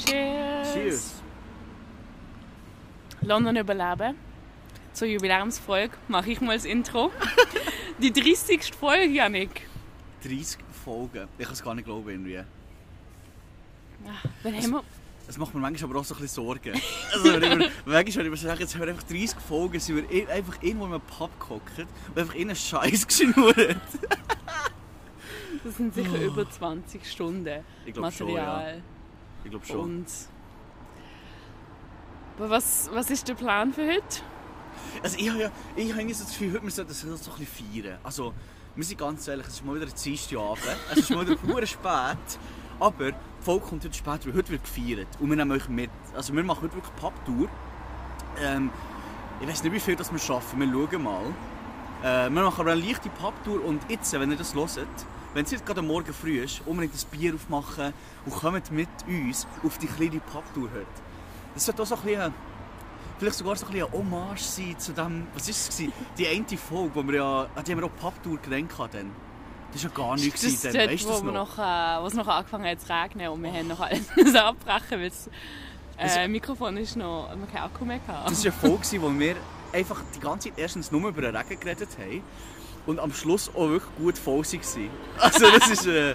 Cheers! Cheers. London überleben. Zur Jubiläumsfolge mache ich mal das Intro. Die 30. Folge, Janik. 30 Folgen. Ich kann es gar nicht glauben irgendwie. Ah, Wann haben wir... Das macht mir manchmal aber auch so ein bisschen Sorgen. Also, wenn ich, manchmal, wenn ich mir sage, jetzt haben wir einfach 30 Folgen, sind wir eh- einfach irgendwo in einem Pub gehockt und einfach in einen Scheiß geschnurrt. Das sind sicher über 20 Stunden Oh. Ich glaube schon, ja. Material. Ich glaube schon. Und... Aber was, was ist der Plan für heute? Also ich habe ja, ich habe so das Gefühl, heute müssen wir das so ein bisschen feiern. Also, wir sind ganz ehrlich, es ist mal wieder ein Dienstagabend. Es ist mal wieder verdammt spät. Aber die Folge kommt heute spät, weil heute wird gefeiert. Und wir nehmen euch mit. Also wir machen heute wirklich Pubtour. Ähm, ich weiß nicht, wie viel das wir schaffen. Wir schauen mal. Äh, wir machen aber eine leichte Pubtour. Und jetzt, wenn ihr das hört, wenn es jetzt gerade Morgen früh ist, unbedingt ein Bier aufmachen und kommt mit uns auf die kleine Pubtour heute. Das wird auch so ein bisschen vielleicht sogar so ein bisschen eine Hommage sein zu dem, was ist es? Die eine Folge, wo wir ja, an die haben wir auch Papptour gedenkt hatten. Das war ja gar nichts Das dann, dort, weißt wo, das noch? noch, äh, wo es noch angefangen hat zu regnen und wir haben noch alles abbrechen, weil das Das- äh, Mikrofon ist noch, wir keinen Akku mehr hatten. Das war eine Folge, gewesen, wo wir einfach die ganze Zeit erstens nur über den Regen geredet haben und am Schluss auch wirklich gut voll waren. Also das ist, äh,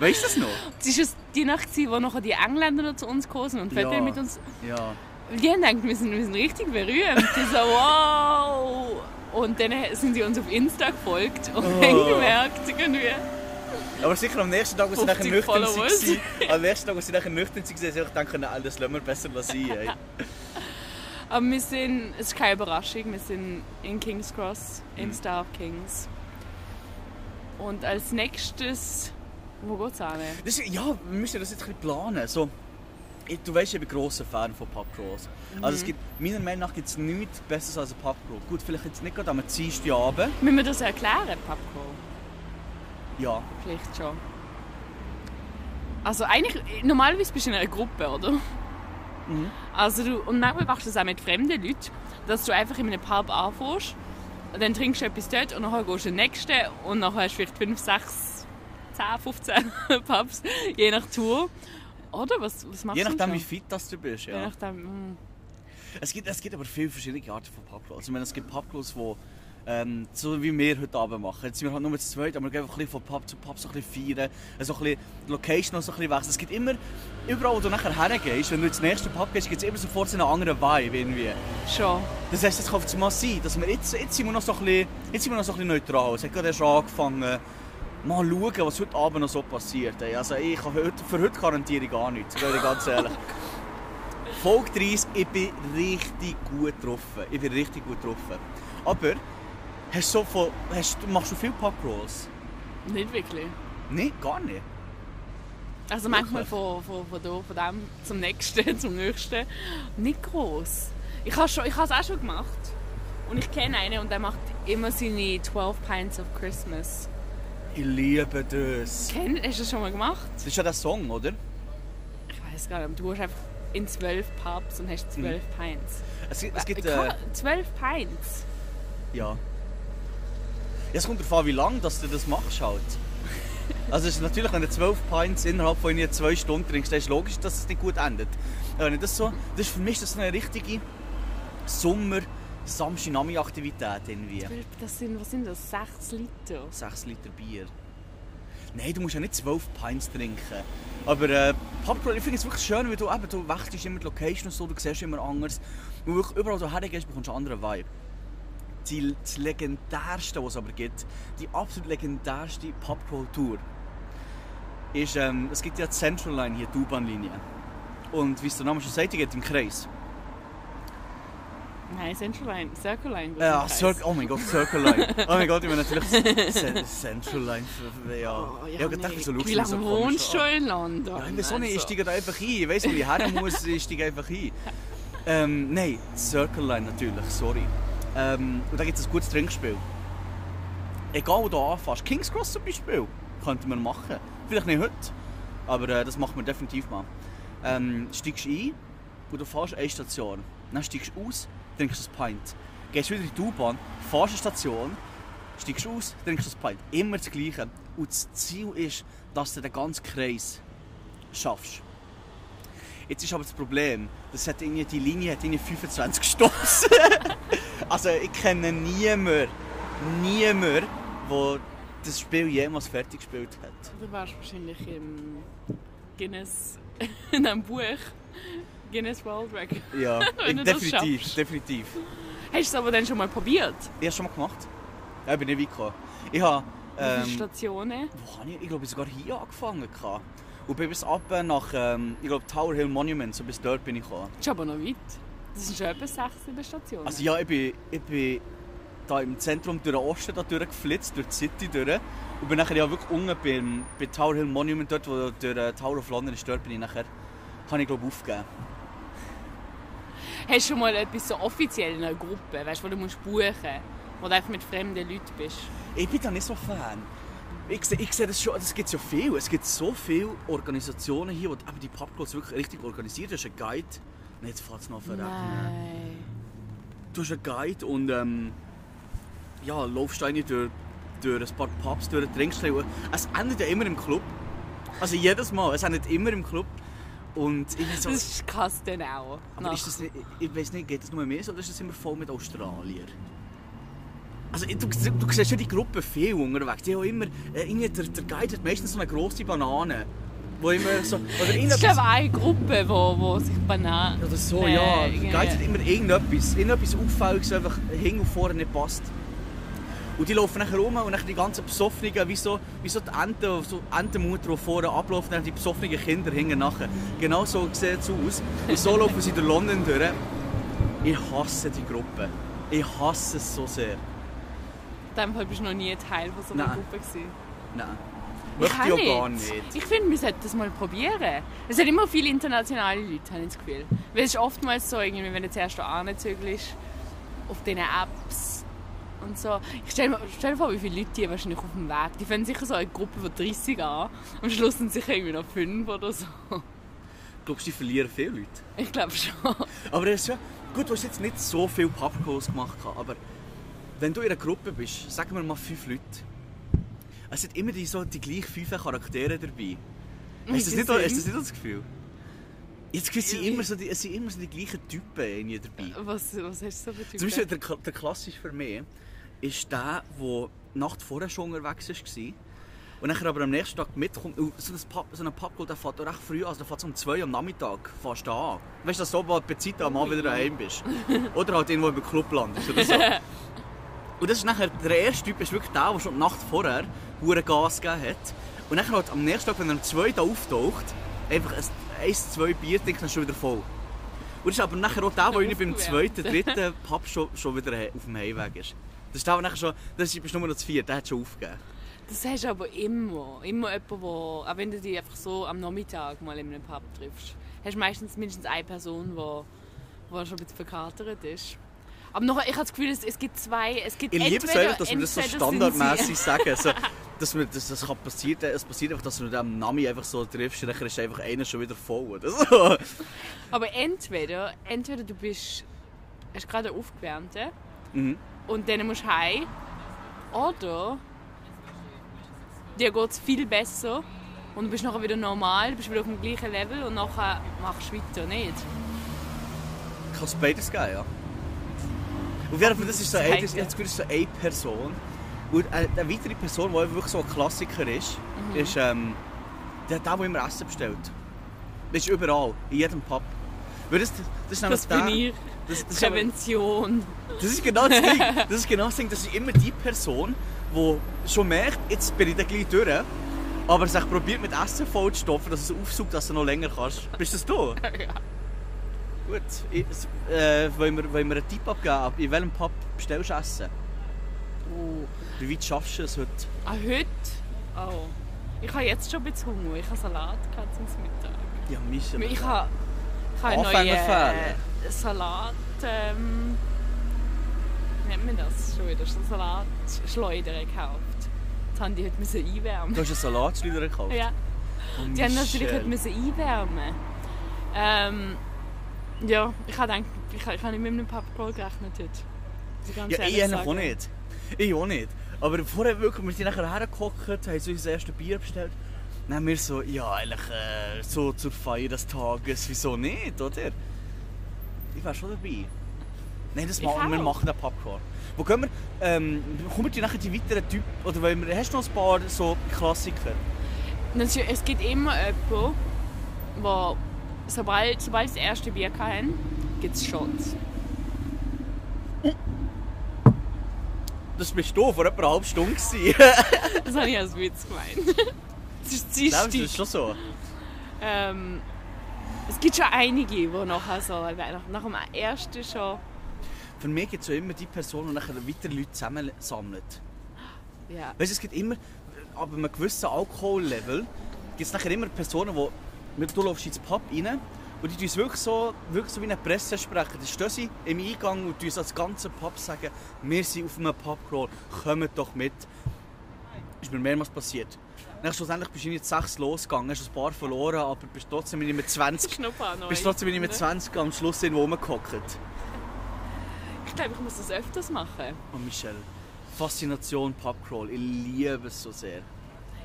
weißt du das noch? Es war die Nacht, wo nachher die Engländer noch zu uns gekommen sind und Fotos Ja. mit uns... Ja. Die haben gedacht, wir sind, wir sind richtig berühmt. Die so, wow! Und dann sind sie uns auf Insta gefolgt und Oh. haben gemerkt, irgendwie... Aber sicher am nächsten Tag, als sie nachher 50 nüchtern waren, am nächsten Tag, als sie nachher nüchtern waren, haben sie sich gedacht, das lassen wir besser sein. Ey. Aber wir sind, es ist keine Überraschung, wir sind in King's Cross, im Mhm. Star of Kings. Und als nächstes, wo geht's hin? Das, ist- ja, wir müssen das jetzt ein bisschen planen. So, ich, du weißt, ich bin ein grosser Fan von Pubcrawls. Also es gibt, meiner Meinung nach gibt es nichts Besseres als ein Pubcrawl. Gut, vielleicht jetzt nicht gerade am Dienstagabend. Müssen wir das erklären, Popcorn? Ja. Vielleicht schon. Also eigentlich, normalerweise bist du in einer Gruppe, oder? Mhm. Also du, und manchmal machst du das auch mit fremden Leuten, dass du einfach in einem Pub anfährst, und dann trinkst du etwas dort und nachher gehst du in den nächsten und nachher hast du vielleicht 5, 6, 10, 15 Pubs, je nach Tour. Oder? Was, was machst Je nachdem, wie fit das du bist. Je Ja. nachdem, mm. Es, gibt, es gibt aber viele verschiedene Arten von Pubcrawls. Ich meine, es gibt Pubcrawls, die ähm, so wie wir heute Abend machen. Jetzt sind wir halt nur zu zweit, aber wir gehen einfach ein bisschen von Pub zu Pub so ein bisschen feiern. So ein bisschen die Location noch so ein bisschen wechseln. Es gibt immer, überall wo du nachher hergehst, wenn du ins nächste Pub gehst, gibt es immer sofort so einen anderen Vibe irgendwie. schon. Das heisst, es kann es mal sein, dass wir jetzt, jetzt sind wir noch so ein bisschen, jetzt sind wir noch so ein bisschen neutral. Es hat gerade erst angefangen. Mal schauen, was heute Abend noch so passiert. ey. Also ich kann heute, für heute garantiere ich gar nichts, ich ganz ehrlich. Folge 30, ich bin richtig gut getroffen. Ich bin richtig gut getroffen. Aber, hast du so von, hast, machst du viel Pubcrawls? Nicht wirklich. Nein, gar nicht. Also manchmal von, von, von, da, von dem zum nächsten, zum nächsten. Nicht groß. Ich habe es auch schon gemacht. Und ich kenne einen und der macht immer seine 12 Pints of Christmas. Ich liebe das. Kenn, hast du das schon mal gemacht? Das ist ja der Song, oder? Ich weiß gar nicht. Du hast einfach in 12 Pubs und hast 12 Pints. Es, gibt- es gibt, Wie kann äh, man- 12 Pints? Ja. Es kommt darauf an, wie lange dass du das machst halt. Also ist natürlich, wenn du 12 Pints innerhalb von zwei Stunden trinkst, dann ist logisch, dass es nicht gut endet. Wenn ich das so, das ist für mich das eine richtige Sommer samstag aktivität irgendwie. 12, Das sind, was sind das? 6 Liter? 6 Liter Bier. Nein, du musst ja nicht 12 Pints trinken. Aber äh, Pubcrawl, ich finde es wirklich schön, weil du eben, du wechselst immer die Location und so, du siehst immer anders. Und wirklich überall, wo du hergehst, bekommst du einen anderen Vibe. Die, das legendärste, was es aber gibt, die absolut legendärste Pubcrawl-Tour, ist, ähm, es gibt ja die Central Line hier, die U-Bahn-Linie. Und wie es der Name schon sagt, die geht im Kreis. Nein, Central Line. Circle Line. Ja. Circle, oh mein Gott, Circle Line. Oh mein Gott, ich meine natürlich Ce- Central Line. Ja, Oh, ja, ich gedacht, nee. so Wie lange so wohnst du in London? Ja, ich weiß auch nicht, ich Also. steige da einfach ein. Ich weiß, wo ich her muss, ich steige einfach ein. Ähm, nein, Circle Line natürlich, sorry. Ähm, und da gibt es ein gutes Trinkspiel. Egal wo du anfährst, King's Cross zum Beispiel, könnte man machen. Vielleicht nicht heute, aber äh, das macht man definitiv mal. Ähm, steigst ein und du fährst eine Station. Dann steigst du aus, trinkst ein Pint. Gehst wieder in die U-Bahn, fährst eine Station, steigst aus, trinkst das Pint. Immer das Gleiche. Und das Ziel ist, dass du den ganzen Kreis schaffst. Jetzt ist aber das Problem, das hat irgendwie, die Linie hat irgendwie 25 gestossen. also ich kenne niemanden, niemanden, der das Spiel jemals fertig gespielt hat. Du warst wahrscheinlich im Guinness, in einem Buch. Guinness World Record. Ja, definitiv, definitiv. Hast du es aber dann schon mal probiert? Ich habe es schon mal gemacht. Ja, ich bin nicht weit gekommen. Ich habe, ähm, Stationen? wo habe ich, ich glaube, ich sogar hier angefangen. gehabt. Und bin bis ab nach, ähm, ich glaube, Tower Hill Monument, so bis dort bin ich gekommen. Das ist aber noch weit. Das sind schon etwa sechs, sieben Stationen. Also ja, ich bin, ich bin da im Zentrum durch den Osten da durchgeflitzt, durch die City durch. Und bin nachher ja wirklich unten beim, bei Tower Hill Monument, dort wo der Tower of London ist, dort bin ich nachher, habe ich glaube aufgegeben. Hast du schon mal etwas so offiziell in einer Gruppe, weißt, wo du musst buchen wo du einfach mit fremden Leuten bist? Ich bin da nicht so Fan. Ich sehe, ich sehe das schon, das gibt ja viel. Es gibt so viele Organisationen hier, die aber die Pubclubs wirklich richtig organisiert. Du hast einen Guide. Nein, jetzt fährt es noch verrecken. Nein. Du hast einen Guide und ähm, ja, laufst eigentlich durch, durch ein paar Pubs, durch, trinkst ein. Es endet ja immer im Club. Also jedes Mal, es endet immer im Club. Und so, Das ist krass dann auch. aber ist das nicht, ich weiß nicht, geht das nur mehr so oder ist das immer voll mit Australiern? Also du, du siehst ja die Gruppe viel unterwegs. Die haben immer, äh, irgendwie, der, der Guide hat meistens so eine grosse Banane. Wo immer so, oder Es ist ich eine Gruppe, wo, wo sich Bananen... Oder so, Äh, ja. Der irgendwie- Guide hat immer irgendetwas, irgendetwas Auffälliges, das einfach hin und vorne nicht passt. Und die laufen nachher rum und nachher die ganzen Besoffenen, wie so, wie so die Enten, so Entenmutter, die vorne dann die besoffenen Kinder hinten nachher. Genau so sieht es aus. Und so laufen sie durch London durch. Ich hasse die Gruppe. Ich hasse es so sehr. In dem Fall bist du noch nie Teil von so einer Nein. Gruppe gewesen. Nein. Ich Möchte ich auch gar nicht. Ich finde, wir sollten das mal probieren. Es sind immer viele internationale Leute, habe ich das Gefühl. Weil es ist oftmals so, irgendwie, wenn du zuerst anzügelst, auf diesen Apps und so. Ich stell mir, stell dir vor, wie viele Leute die wahrscheinlich auf dem Weg. Die fangen sicher so eine Gruppe von 30 an. Am Schluss sind sicher irgendwie noch 5 oder so. Glaubst du, die verlieren viele Leute? Ich glaube schon. Aber das ist ja, gut, du hast jetzt nicht so viel Pubcalls gemacht, aber wenn du in einer Gruppe bist, sagen wir mal fünf Leute, es sind immer die, so, die gleichen fünf Charaktere dabei. Hast du das, du das nicht das Gefühl? Jetzt es sind immer so die, es sind immer so die gleichen Typen dabei. Was, was hast du so für Typen? Zum Beispiel der, der klassische für mich ist der, der die Nacht vorher schon unterwegs war. Und dann aber am nächsten Tag mitkommt. So, ein Pub, so ein Pubcall, der fährt auch recht früh an. Also der fährt um 2 Uhr am Nachmittag fast an. Weißt du, dass du so bei Zeit am Abend wieder daheim bist. Oder halt irgendwo im Club landest oder so. Und das ist nachher, der erste Typ ist wirklich der, der schon die Nacht vorher hure Gas gegeben hat. Und dann halt am nächsten Tag, wenn er um 2 da auftaucht, einfach ein, zwei Bier trinkt, dann ist er schon wieder voll. Und das ist aber nachher auch der, der beim zweiten, dritten Pub schon, schon wieder auf dem Heimweg ist. Das ist der nachher schon, das ist nur noch zu vier, der hat schon aufgegeben. Das hast du aber immer. Immer jemand, wo, auch wenn du dich einfach so am Nachmittag mal in einem Pub triffst, hast du meistens mindestens eine Person, die wo, wo schon ein bisschen verkatert ist. Aber noch, ich habe das Gefühl, es, es gibt zwei. Es gibt Ich liebe es einfach, dass wir das so standardmäßig sagen. So, dass wir, dass das kann passieren, es passiert einfach, dass du dem Nami einfach so triffst und dann ist einfach einer schon wieder voll. Oder so. Aber entweder, entweder du bist hast gerade eine aufgewärmte Mhm. Und dann musst du heim. Oder dir geht es viel besser und du bist nachher wieder normal, du bist wieder auf dem gleichen Level und nachher machst du weiter nicht. Kann es beides geben, ja. Auf jeden Fall, das ist so Zeigt das, das ist so eine Person. Und eine, eine weitere Person, die wirklich so ein Klassiker ist, Mhm. ist ähm, der, der, der immer Essen bestellt. Das ist überall, in jedem Pub. Weil das, das ist Das der, bin ich. Das, das, ist Prävention. das ist genau das Ding. Das ist genau das Ding. Das ist immer die Person, die schon merkt, jetzt bin ich dann gleich durch, aber sich probiert mit Essen vollzustopfen, dass es aufsaugt, dass du noch länger kannst. Bist das du? Ja. Gut. Ich, äh, wollen, wir, wollen wir einen Tipp abgeben? In welchem Pub bestellst du Essen? Oh. Wie weit schaffst du es heute? Ah, heute? Oh. Ich habe jetzt schon ein bisschen Hunger. Ich habe Salat gehabt zum Mittag. Ja, Michel. Ich habe, ich habe äh, Salat. Ähm, wie nennt man das schon wieder? Salatschleuder gekauft. Das haben die heute müssen einwärmen. Du hast einen Salatschleuder gekauft? Ja. Oh, Die haben natürlich heute müssen einwärmen. Ähm, ja, ich habe gedacht, ich, ich habe nicht mit einem Papproll gerechnet heute. Ja, ich auch nicht. Ich auch nicht. Aber vorher wirklich, wir sind nachher hergehockt, haben so unser erstes Bier bestellt. Dann haben wir so, ja, eigentlich äh, so zur Feier des Tages, wieso nicht, oder? Ich wäre schon dabei. Nein, das machen wir, machen den Popcorn. Wo gehen wir? Ähm, kommen die nachher die weiteren Typen? Oder wollen wir, hast du noch ein paar so Klassiker? Es es gibt immer jemanden, wo sobald, sobald das erste Bier haben, gibt es Shots. Das bist du vor etwa einer halben Stunde. Das habe ich als Witz gemeint. Das ist Nein, das Dienstag. ist schon so. Ähm, es gibt schon einige, die nachher so, nach, nach dem ersten schon... Für mich gibt es immer die Person, die nachher weitere Leute zusammensammelt. Ja. Weißt du, es gibt immer, ab einem gewissen Alkohollevel, gibt es nachher immer Personen, die, du läufst ins Pub rein und die tun es wirklich so, wirklich so wie eine Presse sprechen. Da stehen sie im Eingang und tun als ganze Pub sagen, wir sind auf einem Pubcrawl, kommt doch mit. Das ist mir mehrmals passiert. Dann schlussendlich bist du nicht sechs losgegangen, hast ein paar verloren, aber bist trotzdem nicht mehr 20, Schnupper bist trotzdem nicht mehr 20 am Schluss irgendwo rumgehockt. Ich glaube, ich muss das öfters machen. Oh Michelle, Faszination Pubcrawl, ich liebe es so sehr.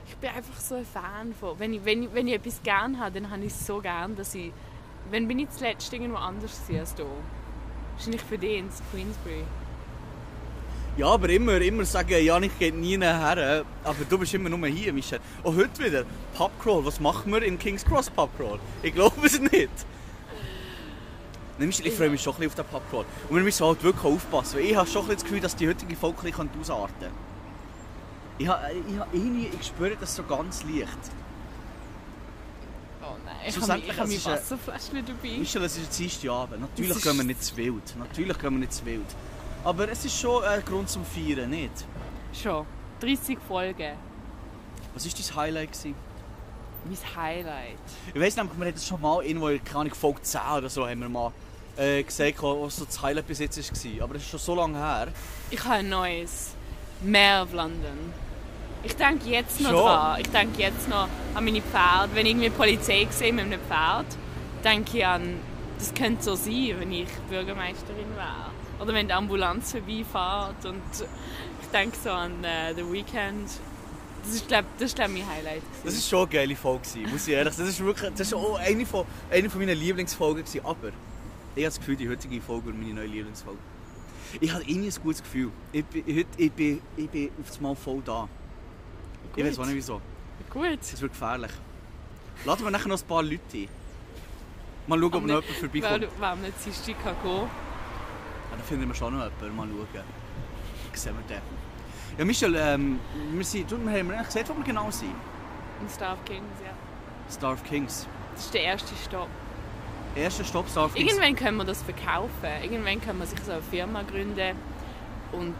Ich bin einfach so ein Fan von. Wenn ich, wenn ich, wenn ich etwas gern habe, dann habe ich es so gern, dass ich. Wenn bin ich zuletzt irgendwo anders als hier? Wahrscheinlich für dich ins Queensbury. Ja, aber immer, immer sagen, Janik geht nie her, aber du bist immer nur hier, Michel. Und heute wieder, Pubcrawl, was machen wir in King's Cross Pubcrawl? Ich glaube es nicht. Nein, Michel, ich freue mich schon ein bisschen auf den Pubcrawl. Und wir müssen halt wirklich aufpassen, weil ich habe schon ein bisschen das Gefühl, dass die heutige Folge ein bisschen ausarten kann. Ich, habe, ich, habe, irgendwie, ich spüre das so ganz leicht. Oh nein, ich Schlussendlich, ich habe mein Wasserfläschchen dabei. Michel, es ist jetzt Abend. Natürlich gehen wir nicht zu wild. Natürlich gehen wir nicht zu wild. Aber es ist schon ein Grund zum Feiern, nicht? Schon. 30 Folgen. Was war dein Highlight? Gewesen? Mein Highlight. Ich weiss nämlich, wir hatten das schon mal irgendwo, in, keine Ahnung, Folge 10 oder so, haben wir mal äh, gesagt, was so das Highlight bis jetzt war. Aber das ist schon so lange her. Ich habe ein neues. Mehr of London. Ich denke jetzt noch Schon? dran. Ich denke jetzt noch an meine Pferde. Wenn ich irgendwie Polizei sehe mit einem Pferd, denke ich an, das könnte so sein, wenn ich Bürgermeisterin wäre. Oder wenn die Ambulanz vorbeifährt. Und ich denke so an äh, The Weekend. Das ist, glaube das ist, glaub, mein Highlight. Das war schon eine geile Folge, gewesen, muss ich ehrlich sagen. Das ist wirklich das ist auch eine von, eine von meinen Lieblingsfolgen. Gewesen. Aber ich habe das Gefühl, die heutige Folge wird meine neue Lieblingsfolge. Ich habe irgendwie ein gutes Gefühl. Ich bin, heute, ich bin, ich bin auf das Mal voll da. Ich weiß auch nicht wieso. Gut. Das wird gefährlich. Laden wir nachher noch ein paar Leute ein. Mal schauen, ob noch nicht- jemand vorbeikommt. am nicht Dienstag kann gehen Ja, da finden wir schon noch jemanden. Mal schauen. Sehen wir den. Ja, Michel, ähm, wir, sind, du, wir haben eigentlich gesagt, wo wir genau sind. In Star of Kings, ja. Star of Kings. Das ist der erste Stopp. Erster Stopp Star of Kings. Irgendwann können wir das verkaufen. Irgendwann können wir sich so eine Firma gründen und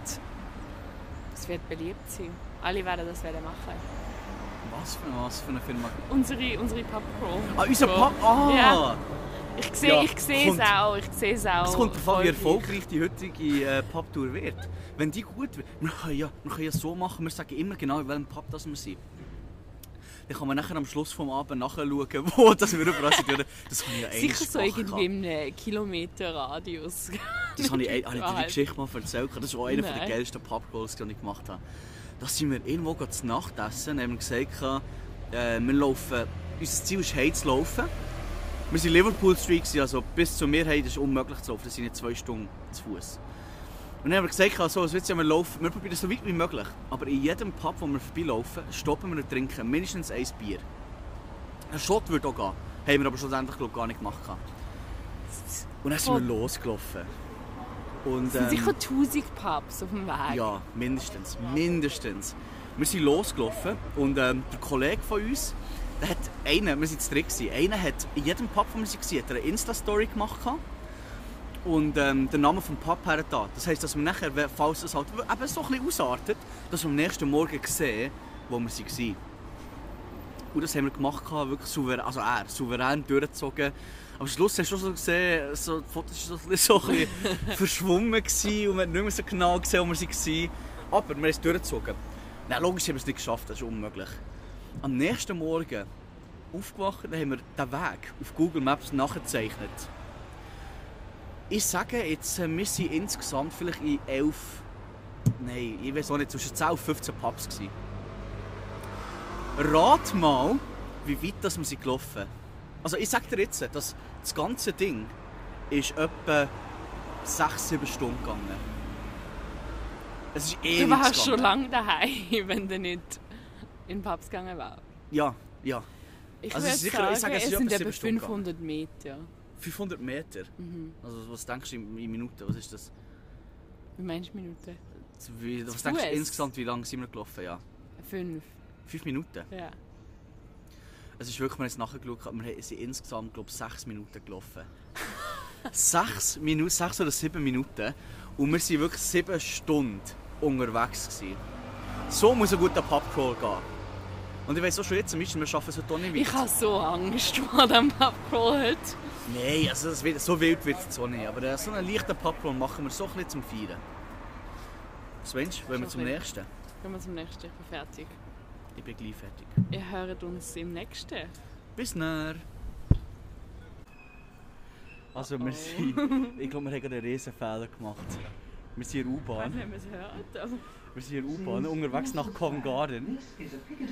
es wird beliebt sein. Alle werden das werden machen. Was für, was für eine Firma? Unsere, unsere Pub Pro. Ah, unser Pub. Ah! Ja. Ich sehe Ja, ich sehe es auch. Ich sehe es auch. Es kommt an, wie erfolgreich die heutige äh, Pubtour wird. Wenn die gut wird, wir können, ja, wir können ja so machen, wir sagen immer genau, in welchem Pub das wir sind. Dann kann man nachher am Schluss des Abends nachschauen, wo das wir überall sind. Das kann ich ja eigentlich Sicher so irgendwie in einem Kilometer Radius. Das habe ich, habe ich dir die. Geschichte mal erzählt. Das war einer der geilsten Pubcalls, die ich gemacht habe. Da sind wir irgendwo zu Nacht essen und haben gesagt, äh, wir laufen, unser Ziel ist heim zu laufen. Wir waren Liverpool Street, also bis zu mir das ist unmöglich zu laufen, das sind nicht zwei Stunden zu Fuß. Und dann haben wir gesagt, also, was wir laufen, wir probieren so weit wie möglich. Aber in jedem Pub, wo wir vorbeilaufen, stoppen wir und trinken mindestens ein Bier. Ein Shot würde auch gehen, haben wir aber schlussendlich glaub, gar nicht gemacht. Und dann sind wir losgelaufen. Und, Es sind ähm, sicher 1000 Pubs auf dem Weg. ja, mindestens. Mindestens. Wir sind losgelaufen und ähm, der Kollege von uns, der hat einen, wir waren zu dritt, einer hat in jedem Pub, wo wir waren, eine Insta-Story gemacht und ähm, den Namen vom Pub her da. Das heisst, dass wir nachher, falls es halt eben so ein bisschen ausartet, dass wir am nächsten Morgen sehen, wo wir waren. Und das haben wir gemacht, wirklich souverän, also er, souverän durchgezogen. Am Schluss hast du schon so gesehen, so, die Fotos waren so so ein bisschen verschwommen gewesen und man hat nicht mehr so genau gesehen, wo wir waren. Aber wir haben es durchgezogen. Nein, logisch haben wir es nicht geschafft, das ist unmöglich. Am nächsten Morgen aufgewacht, haben wir den Weg auf Google Maps nachgezeichnet. Ich sage jetzt, äh, wir sind insgesamt vielleicht in elf nein, ich weiß auch nicht, zwischen 10 und 15 Pubs. Gewesen. Rat mal, wie weit das wir sind gelaufen Also ich sag dir jetzt, dass das ganze Ding ist etwa 6-7 Stunden gegangen. Es ist ewig Du warst gegangen. schon lange daheim, wenn du nicht in Pubs gegangen warst. Ja, ja. Ich Also würde sicher- sagen, ich sage, es es sind etwa etwa sieben Stunden 500 Meter. 500 Meter. Mhm. Also was denkst du in, in Minuten? Was ist das? Wie meinst du Minuten? Wie, was denkst du insgesamt, wie lange sind wir gelaufen? Ja. Fünf. 5 Minuten. Ja. Es ist wirklich, wir haben es nachgeschaut, wir sind insgesamt, glaube ich, 6 Minuten gelaufen. 6 Minuten, 6 oder 7 Minuten. Und wir waren wirklich 7 Stunden unterwegs. Gewesen. So muss ein guter Pubcrawl gehen. Und ich weiss auch schon jetzt, wir schaffen es heute auch nicht Ich weiter. habe so Angst vor dem Pubcrawl heute. Nein, also das wird, so wild wird es auch nicht. Aber äh, so einen leichten Pubcrawl machen wir so ein bisschen zum Feiern. Was meinst du? Wollen wir zum bisschen. nächsten? Gehen wir zum nächsten. Ich bin fertig. Ich bin gleich fertig. Ihr hört uns im nächsten. Bis näher. Also wir Oh. sind, ich glaube wir haben gerade einen riesen Fehler gemacht. Wir sind in der Ich weiß U-Bahn. nicht, ob ihr es hört. aber Wir sind in der U-Bahn unterwegs nach Covent Garden.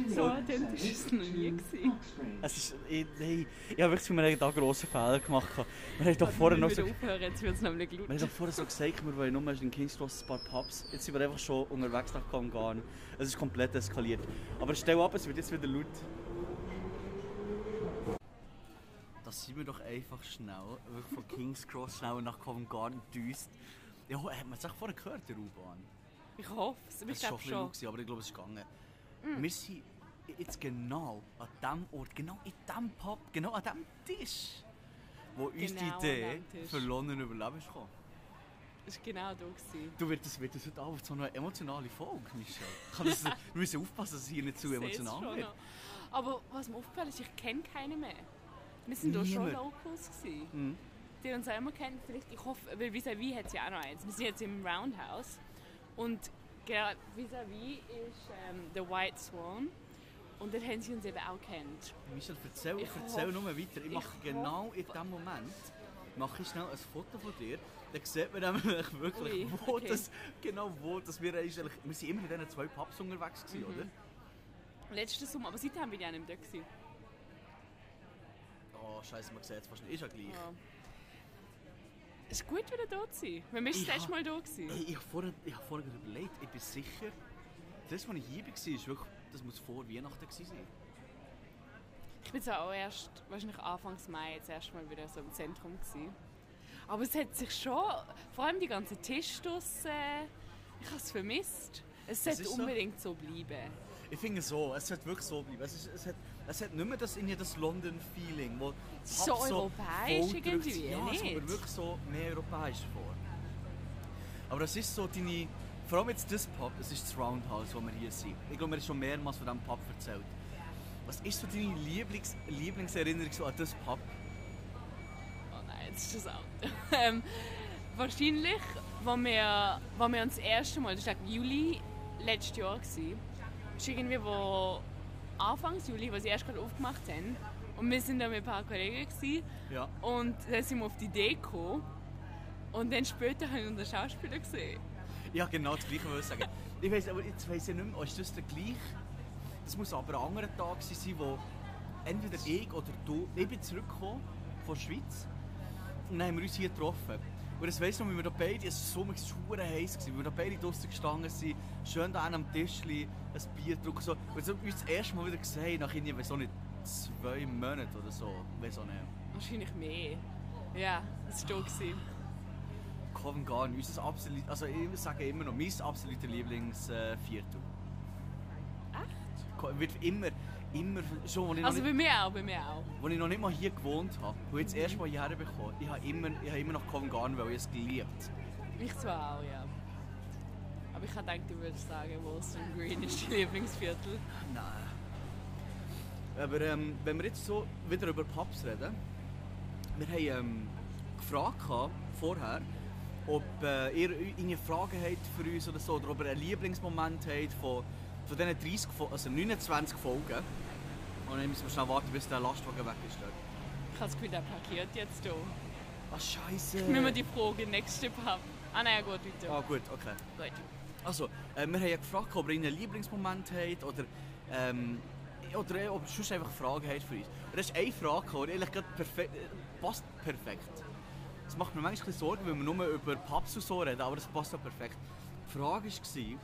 So authentisch war es noch nie. Gewesen. Es ist, ich, nein, ich habe wirklich wir haben da einen grossen Fehler gemacht. Wir haben doch vorher noch so, aufhören, jetzt wird es nämlich laut. wir haben doch vorher so gesagt, wir wollen nur in King's Cross ein paar Pubs. Jetzt sind wir einfach schon unterwegs nach Covent Garden. Es ist komplett eskaliert. Aber stell ab, es wird jetzt wieder laut. Das sind wir doch einfach schnell, wirklich von King's Cross schnell nach Covent Garden düst. Ja, hat man es auch vorher gehört, der U-Bahn? Ich hoffe es, ich Es war schon, schon. laut, aber ich glaube, es ist gegangen. Wir sind jetzt genau an dem Ort, genau in dem Pub, genau an dem Tisch, wo uns Genau die an Idee verloren Überleben ist gekommen. Das war genau da. Gewesen. Du wird das, wird das heute Abend so eine emotionale Folge, Michel. Kann das, wir müssen aufpassen, dass es hier nicht zu emotional wird. noch. Aber was mir aufgefallen ist, ich kenne keinen mehr. Wir sind da schon. Locals gewesen, Mhm. die uns auch immer kennen. Vielleicht, ich hoffe, weil vis-à-vis hat es ja auch noch eins. Wir sind jetzt im Roundhouse und vis-à-vis ist ähm, der White Swan und dort haben sie uns eben auch kennt. Michel, erzähl, Ich erzähl hoffe- nur weiter. Ich ich mache genau in dem Moment mache ich schnell ein Foto von dir. Dann sieht man nämlich wirklich, Ui, wo okay. das, genau wo, dass wir eigentlich, wir sind immer in diesen zwei Pubs unterwegs gewesen, Mhm. oder? Letzten Sommer, aber seitdem bin ich auch nicht mehr da. Gewesen. Oh, scheiße, man sieht es fast nicht. Ist ja gleich. Ja. Es ist gut, wieder da zu sein. Wenn wir das Ich letzte ha- Mal da gewesen. Hey, ich habe vorher, ich hab vorher überlegt, ich bin sicher, das, was ich hier war, ist wirklich, das muss vor Weihnachten gewesen sein. Ich bin zwar auch erst, wahrscheinlich Anfangs Mai, jetzt erst mal wieder so im Zentrum gewesen. Aber es hat sich schon, vor allem die ganzen Tisch draussen, ich habe es vermisst. Es sollte ist so. unbedingt so bleiben. Ich finde so, es wird wirklich so bleiben. Es, ist, es, hat, es hat nicht mehr das, irgendwie das London-Feeling, wo so europäisch irgendwie. Ja, nicht? wirklich so mehr europäisch vor. Aber es ist so deine, vor allem jetzt das Pub, es ist das Roundhouse, wo wir hier sind. Ich glaube, mir ist schon mehrmals von diesem Pub erzählt. Was ist so deine Lieblings Lieblingserinnerung so an das Pub? Oh nein, jetzt ist das auch. ähm, wahrscheinlich, als wir, als wir uns das erste Mal, das war im Juli letztes Jahr, gewesen, ist irgendwie wo Anfangs Juli, als sie erst gerade aufgemacht haben. Und wir sind da mit ein paar Kollegen gewesen, Ja. und dann sind wir auf die Idee gekommen. Und dann später habe ich unseren Schauspieler gesehen. Ja, genau das Gleiche wollte ich sagen. Ich weiss, aber jetzt weiss ich nicht mehr, ist das der gleiche? Das muss aber ein anderer Tag sein, wo entweder ich oder du, ich bin zurückgekommen von der Schweiz und dann haben wir uns hier getroffen. Und das weiss ich noch, wie wir da beide, es war so es war heiß, gewesen, wie wir da beide draussen gestanden sind, schön da am Tischli, ein Bier getrunken so. Und so uns das erste Mal wieder gesehen, nach irgendwie, auch nicht, zwei Monaten oder so, weiss auch nicht. Wahrscheinlich mehr. Ja, das war gewesen. Covent Garden, unser absolut, also ich sage immer noch, mein absoluter Lieblingsviertel. Echt? Wird immer, immer, schon, als ich, Also bei mir auch, bei mir auch. als ich noch nicht mal hier gewohnt habe, wo ich jetzt erst mal hierher bekommen, ich habe immer, ich habe immer noch Covent Garden, weil ich es geliebt. Ich zwar auch, ja. Aber ich habe gedacht, du würdest sagen, Wollstone Green ist dein Lieblingsviertel. Nein. Aber ähm, wenn wir jetzt so wieder über Pubs reden, wir haben ähm, gefragt gehabt, vorher, ob äh, ihr irgendeine Fragen habt für uns oder so, oder ob ihr einen Lieblingsmoment habt von, von diesen 30, Fo- also 29 Folgen. Und dann müssen wir schnell warten, bis der Lastwagen weg ist. Dort. Ich habe das Gefühl, der parkiert jetzt hier. Ah, scheiße. Müssen wir die Frage nächste Pub. Ah nein, gut, weiter. Ah, gut, okay. Gut. Also, äh, wir haben ja gefragt, ob ihr einen Lieblingsmoment habt oder, ähm, oder äh, ob ihr sonst einfach Fragen habt für uns. Und das ist eine Frage, die eigentlich gerade perfekt, äh, passt perfekt. Das macht mir manchmal ein bisschen Sorgen, wenn wir nur über Pubs und so reden, aber das passt auch perfekt. Die Frage war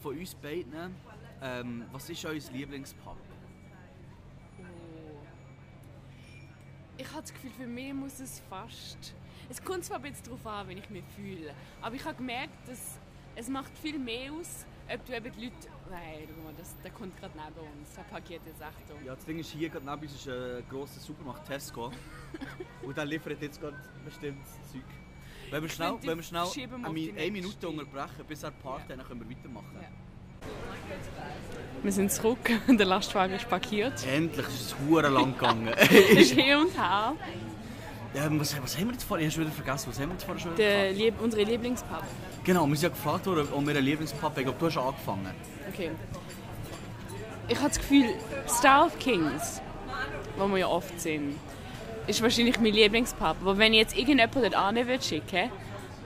von uns beiden, ähm, was ist euer Lieblingspub? Ich habe das Gefühl, für mich muss es fast... Es kommt zwar ein bisschen darauf an, wenn ich mich fühle, aber ich habe gemerkt, dass es macht viel mehr aus, ob du eben die Leute... Nein, schau mal, das, der kommt gerade neben uns, der parkiert jetzt echt um. Ja, das Ding ist, hier gerade neben uns ist ein grosser Supermarkt Tesco. und der liefert jetzt gerade bestimmtes Zeug. Wenn wir schnell, wenn wir schnell eine, eine Minute unterbrechen, bis er parkt, dann können wir weitermachen. Ja. Wir sind zurück, der Lastwagen ist parkiert. Endlich ist es hure lang gegangen. ist hin und her. ähm, was, was haben wir jetzt vorher? Ich habe schon wieder vergessen, was haben wir jetzt vorher schon wieder Der? Lieb unsere Lieblingspub. Genau, wir sind ja gefragt worden, ob wir einen Lieblingspub haben. Ich glaube, du hast schon angefangen. Okay. Ich habe das Gefühl, Star of Kings, wo wir ja oft sind, ist wahrscheinlich mein Lieblingspub. Aber wenn ich jetzt irgendjemanden dort an würde schicken,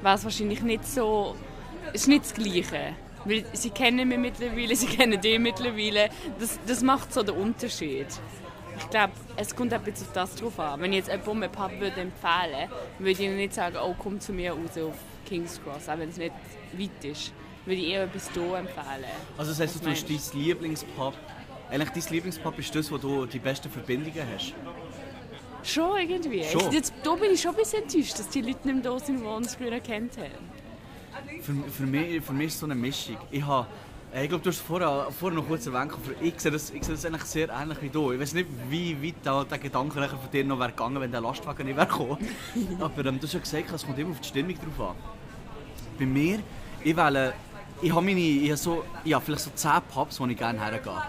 wäre es wahrscheinlich nicht so... ist nicht das Gleiche. Weil sie kennen mich mittlerweile, sie kennen dich mittlerweile. Das, das macht so den Unterschied. Ich glaube, es kommt ein bisschen auf das drauf an. Wenn ich jetzt jemanden einen Pub würde empfehlen würde, ich ihnen nicht sagen, oh, komm zu mir raus auf King's Cross, auch wenn es nicht weit ist. Würde ich eher etwas hier empfehlen. Also das heisst, Was du hast meinst dein Lieblingspub... Eigentlich dein Lieblingspub ist das, wo du die besten Verbindungen hast. Schon irgendwie. Schon? Ich, jetzt, da bin ich schon ein bisschen enttäuscht, dass die Leute nicht da sind, die uns früher kennt haben. Für, für, mich, für mich ist es so eine Mischung. Ich, habe, ich glaube, du hast vorher, vorher noch kurz erwähnt, ich sehe, das, ich sehe das eigentlich sehr ähnlich wie du. Ich weiß nicht, wie weit da, der Gedanke von dir noch wäre gegangen, wenn der Lastwagen nicht wäre gekommen. aber ähm, du hast ja gesagt, es kommt immer auf die Stimmung drauf an. Bei mir, ich wähle, ich habe meine, ich habe so, ja, vielleicht so 10 Pubs, wo ich gerne hergehe.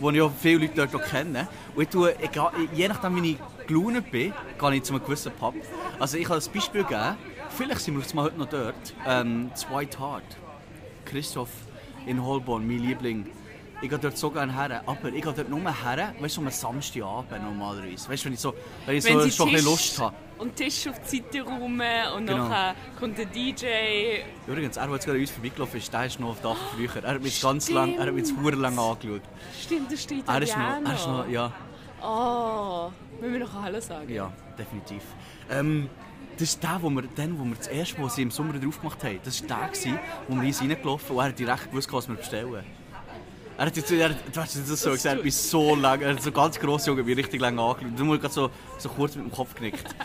Wo ich auch viele Leute dort auch kenne. Und ich tue, ich gehe, je nachdem wie ich gelaunt bin, gehe ich zu einem gewissen Pub. Also ich kann ein Beispiel geben, vielleicht sind wir jetzt mal heute noch dort, ähm, das White Hart. Christoph in Holborn, mein Liebling. Ich gehe dort so gerne her, aber ich gehe dort nur her, weißt du, um einen Samstagabend normalerweise. Weißt du, wenn ich so, wenn ich so sie schon ein bisschen Lust habe. Und Tisch auf die Seite räumen und Genau. nachher kommt der DJ. Übrigens, er, der jetzt gerade uns vorbeigelaufen ist, der ist noch da von früher. Er hat mich jetzt ganz lang, er hat mich verdammt lang angeschaut. Stimmt, das steht Er ist noch, er ist noch, ja, Oh, müssen wir noch Hallo sagen? ja, definitiv. Ähm, das ist der, wo wir, den, wo wir das erste Mal, im Sommer drauf gemacht haben, das war der, gewesen, wo wir uns reingelaufen und er hat direkt gewusst, was wir bestellen. Er hat jetzt, er, du hast das so gesagt, er hat mich so lange, er hat so ganz grosse Augen, wie richtig lange angeschaut. Du musst gerade so, so kurz mit dem Kopf genickt.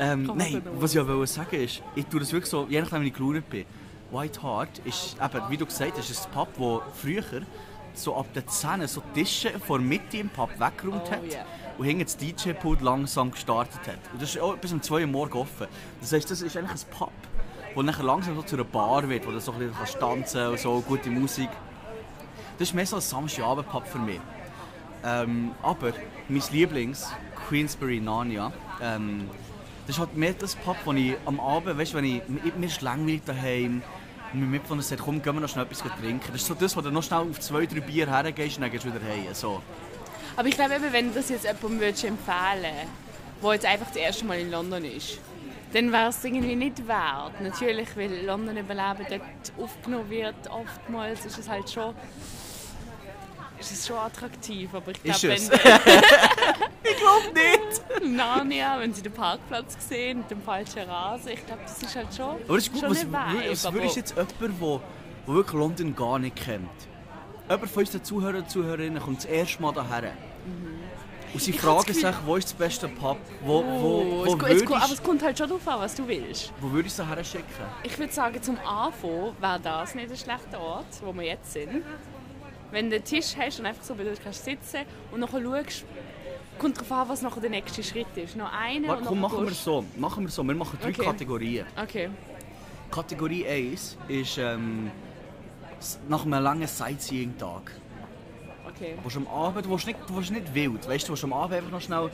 Ähm, nein, was ich auch sagen ist, ich tue das wirklich so, je nachdem, wie ich gelaunt bin. White Hart ist, eben, wie du gesagt hast, ist ein Pub, wo früher so ab der 10 so Tische vor der Mitte im Pub weggeräumt Oh, hat yeah. Und hinten das DJ-Pult langsam gestartet hat. Und das ist auch bis um 2 Uhr morgens offen. Das heisst, das ist eigentlich ein Pub, wo nachher langsam so zu einer Bar wird, wo du so ein bisschen tanzen und so, gute Musik. Das ist mehr so ein Samstagabend-Pub für mich. Ähm, aber mein Lieblings, Queensbury Narnia, ähm, das ist halt mehr das Pub, wo ich am Abend, weißt du, wenn ich, mir- ist langweilig daheim mein Mitbewohner sagt, komm, gehen wir noch schnell etwas trinken. Das ist so das, wo du noch schnell auf zwei, drei Bier hergehst und dann gehst du wieder heim. So. Aber ich glaube, eben, wenn das jetzt jemandem würdest empfehlen der jetzt einfach das erste Mal in London ist, dann wäre es irgendwie nicht wert. Natürlich, weil London überleben dort aufgenommen wird, oftmals ist es halt schon, ist es schon attraktiv. Aber ich glaube, wenn Ich glaube nicht! Narnia, wenn sie den Parkplatz sehen mit dem falschen Rasen, ich glaube, das ist halt schon, Aber das ist gut, was, was aber- würdest jetzt jemand, der wirklich London gar nicht kennt? Jemand von unseren Zuhörern und Zuhörerinnen kommt das erste Mal hierher. Und sie Ich fragen sich, wo ist das beste Pub? Wo, Oh, wo, es, wo, es, würdest, aber es kommt halt schon darauf an, was du willst. wo würdest du sie herschicken? Ich würde sagen, zum Anfang wäre das nicht ein schlechter Ort, wo wir jetzt sind. Wenn du einen Tisch hast und einfach so bei dir kannst sitzen und nachher schaust, kommt darauf an, was nachher der nächste Schritt ist. Noch einer Warte, komm, machen wir so. Machen wir so. Wir machen drei Okay. Kategorien. Okay. Kategorie 1 ist ähm, nach einem langen Sightseeing-Tag. okay. Du willst am Abend, willst nicht, du willst nicht wild, weißt du, du willst am Abend einfach noch schnell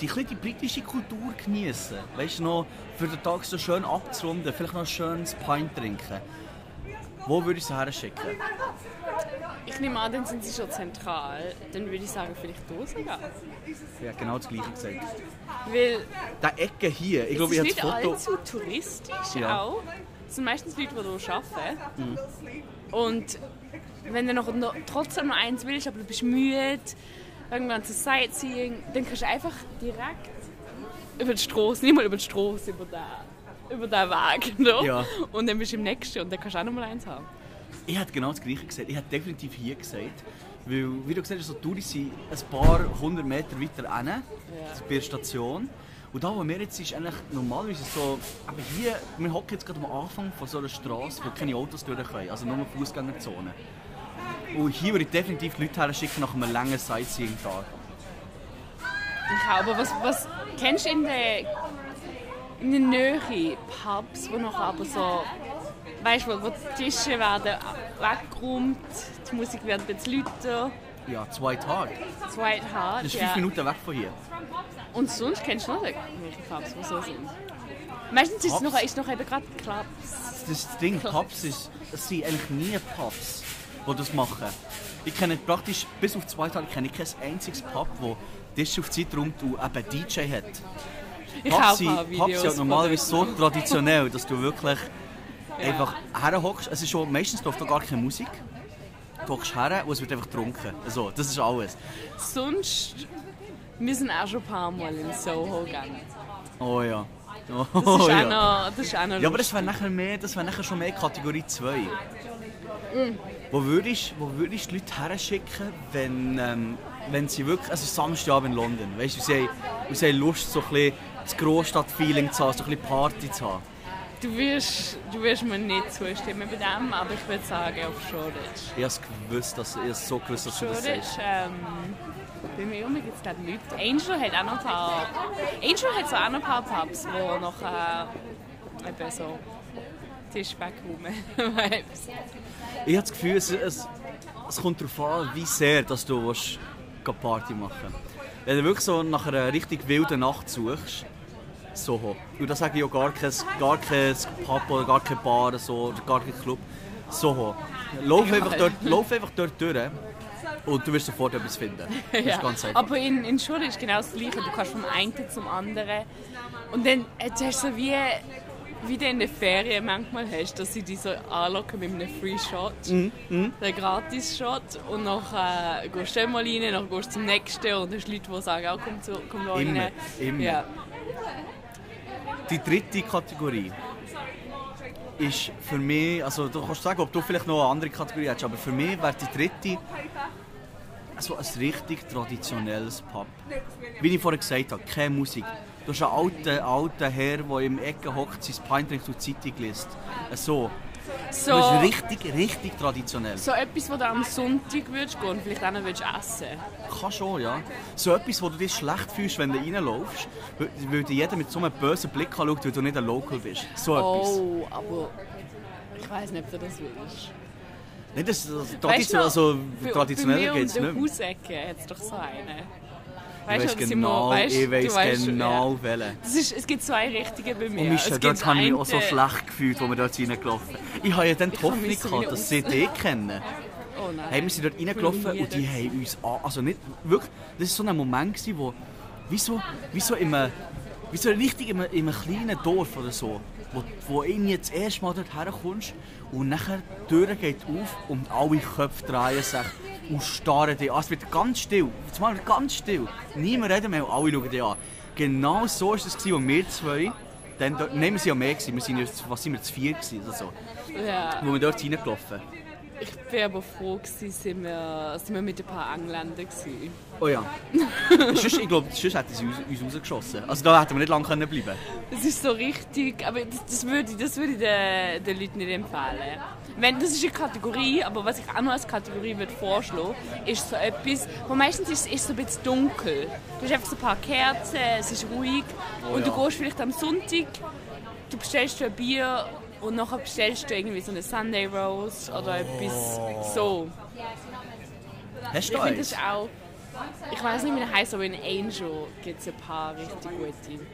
die, die britische Kultur genießen. Weißt du, noch für den Tag so schön abzurunden, vielleicht noch ein schönes Pint trinken. Wo würde ich sie herschicken? Ich nehme an, dann sind sie schon zentral. Dann würde ich sagen, vielleicht sogar. Ja, genau das gleiche gesagt. Weil Die Ecke hier, ich glaube, es ich ist habe nicht das Foto... allzu touristisch Ja. auch. das sind meistens Leute, die hier arbeiten. Mhm. Und wenn du noch, noch, trotzdem noch eins willst, aber du bist müde, irgendwann zu Sightseeing, dann kannst du einfach direkt über die Straße, nicht mal über die Straße, über den, über den Weg. Ne? Ja. Und dann bist du im nächsten und dann kannst du auch noch mal eins haben. Ich hätte genau das Gleiche gesagt. Ich hätte definitiv hier gesagt. Weil, wie du gesagt hast, so Touris sind ein paar hundert Meter weiter hinten, bei der Station. Und da, wo wir jetzt sind, ist eigentlich normalerweise so, aber hier, wir hocken jetzt gerade am Anfang von so einer Straße, wo keine Autos durch können, also nur Fußgängerzone. Und hier würde ich definitiv Leute her schicken nach einem langen Sightseeing-Tag. Ich aber was, was kennst du in der, in der Nähe Pubs, wo noch aber so, weißt du, wo, wo die Tische werden weggeräumt, die Musik wird ein bisschen lauter, Ja, zwei Tage. White Hard, Das ist ja. fünf Minuten weg von hier. Und sonst kennst du noch welche Pubs, die so sind? Meistens ist es noch, ist noch eben gerade Clubs. Das das Ding, Pubs ist, es sind eigentlich nie Pubs, die das machen. Ich kenne praktisch, bis auf zwei Tage, kenne ich kein einziges Pub, wo Tisch auf Zeit räumt und eben DJ hat. Ich Pubs sind, Pubs sind normalerweise so traditionell, dass du wirklich Ja. einfach herhockst. Es ist schon, meistens läuft da gar keine Musik. Du hockst her und es wird einfach getrunken. Also, das ist alles. Sonst, wir sind auch schon ein paar Mal in Soho gegangen. Oh ja. Oh, Das ist ja. noch, das ist auch noch Ja, aber das wäre nachher, mehr, das wär nachher schon mehr Kategorie 2. Mm. Wo würdest, wo würdest du die Leute herschicken, wenn, ähm, wenn sie wirklich, also Samstagabend in London, weißt du, sie, haben- sie haben Lust, so ein bisschen das Großstadt-Feeling zu haben, so ein bisschen Party zu haben. Du wirst, du wirst mir nicht zustimmen bei dem, aber ich würde sagen auf Shoreditch. Ich habe gewusst, dass, ich so gewusst, dass du das sagst. ähm, bei mir um gibt es glaube Leute. Angel hat auch noch ein paar, Angel hat so auch noch ein paar Pubs, wo noch äh, eben so Tischbackroom-Vibes. Ich habe das Gefühl, es, es, es kommt darauf an, wie sehr dass du willst, Party machen Wenn du wirklich so nach einer richtig wilden Nacht suchst, Soho. Und da sage ich auch gar kein, gar kein Pub oder gar keine Bar oder so, oder gar kein Club. Soho. Lauf einfach, dort, lauf einfach dort durch und du wirst sofort etwas finden. Das Ja. Aber in, in Schule ist genau das Gleiche. Du kannst vom einen zum anderen. Und dann jetzt hast du so wie, wie du in den Ferien manchmal hast, dass sie dich so anlocken mit einem Free Shot. Mhm, Einen Gratis-Shot. Und dann äh, gehst du dann mal rein, dann gehst du zum nächsten und hast Leute, die sagen, oh, komm, zu, komm da rein. Immer, immer. Ja. Die dritte Kategorie ist für mich, also du kannst sagen, ob du vielleicht noch eine andere Kategorie hättest, aber für mich wäre die dritte so ein richtig traditionelles Pub. Wie ich vorhin gesagt habe, keine Musik. Du hast einen alten, alten Herr, der im Ecken hockt, sein Pint trinkt und Zeitung liest. So. So, Das ist richtig, richtig traditionell. so etwas, wo du am Sonntag würdest gehen und vielleicht auch noch würdest essen Kann schon, ja. So etwas, wo du dich schlecht fühlst, wenn du reinläufst, weil dir jeder mit so einem bösen Blick anschaut, weil du nicht ein Local bist. So etwas. Oh, aber ich weiß nicht, ob du das willst. Nicht, das, das, Weißt du, also, bei- traditionell bei geht es um nicht der mehr. Hausecke hat es doch so eine. Ich weiss oder, Simon? genau, Weißt- ich du weißt, genau ja. welchen. Ist, es gibt zwei richtige bei mir. Und Michel, dort habe ich mich auch so schlecht gefühlt, als wir dort reingelaufen Ich habe ja dann die Hoffnung gehabt, dass sie dich kennen. Oh nein. Hey, wir sind dort reingelaufen und die haben uns an, also nicht, wirklich, das war so ein Moment, wo, wie so, wie so in einem, wie so richtig in einem, in einem kleinen Dorf oder so, wo, wo irgendwie das erste Mal dort herkommst und nachher die Tür geht auf und alle Köpfe drehen sich und starren dich an. Es wird ganz still, jetzt mal ganz still. Niemand redet mehr und alle schauen dich an. Genau so war es, als wir zwei, dann nein, wir waren ja mehr, wir sind, jetzt- was sind wir, zu vier oder so, Ja, wo wir dort reingelaufen ich bin aber froh, gewesen, sind wir, sind wir mit ein paar Engländern. Gewesen. Oh ja. sonst, ich glaube, sonst hätten sie uns, uns rausgeschossen. Also da hätten wir nicht lange können bleiben Das ist so richtig, aber das, das würde ich, das würde ich den, den Leuten nicht empfehlen. Wenn, das ist eine Kategorie, aber was ich auch noch als Kategorie würde vorschlagen, ist so etwas, wo meistens ist, ist so ein bisschen dunkel. Du hast einfach so ein paar Kerzen, es ist ruhig Oh und ja. du gehst vielleicht am Sonntag, du bestellst dir ein Bier und nachher bestellst du irgendwie so eine Sunday Rose oder etwas so. Hast du Ich finde das auch. Ich weiß nicht, wie der heißt, aber in Angel gibt es ein paar richtig gute.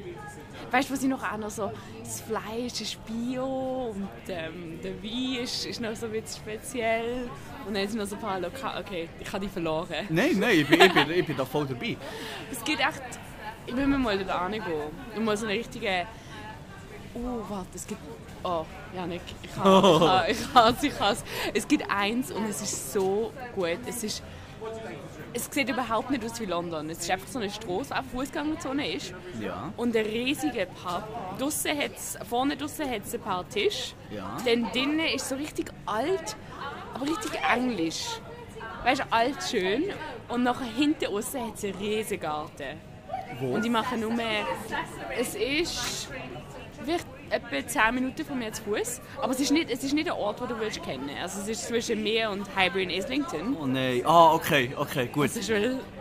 Weißt du, was ich noch auch noch so. Das Fleisch ist Bio und ähm, der Wein ist, ist noch so ein bisschen speziell. Und dann sind noch so ein paar Lokal. Okay, ich habe die verloren. Nein, nein, ich bin, ich, bin, ich bin da voll dabei. Es geht echt. Ich will mir mal dort hingehen. Und mal so eine richtige Oh, warte, es gibt. Oh, Janik, ich habe ich has, ich has. Es gibt eins und es ist so gut. Es ist. Es sieht überhaupt nicht aus wie London. Es ist einfach so eine Straße, auch Fußgängerzone ist. Ja. Und ein riesiger Pub. Draussen hat's, vorne draussen hat es ein paar Tische. Ja. Dann drinnen ist so richtig alt, aber richtig englisch. Weißt du, alt schön. Und nachher hinten außen hat es einen riesigen Garten. Wo? Und die machen nur. Es ist. Vielleicht etwa 10 Minuten von mir zu Fuß. Aber es ist, nicht, es ist nicht ein Ort, den du willst kennen Also es ist zwischen mir und Highbury in Islington. Oh nein. Ah, okay, okay, gut.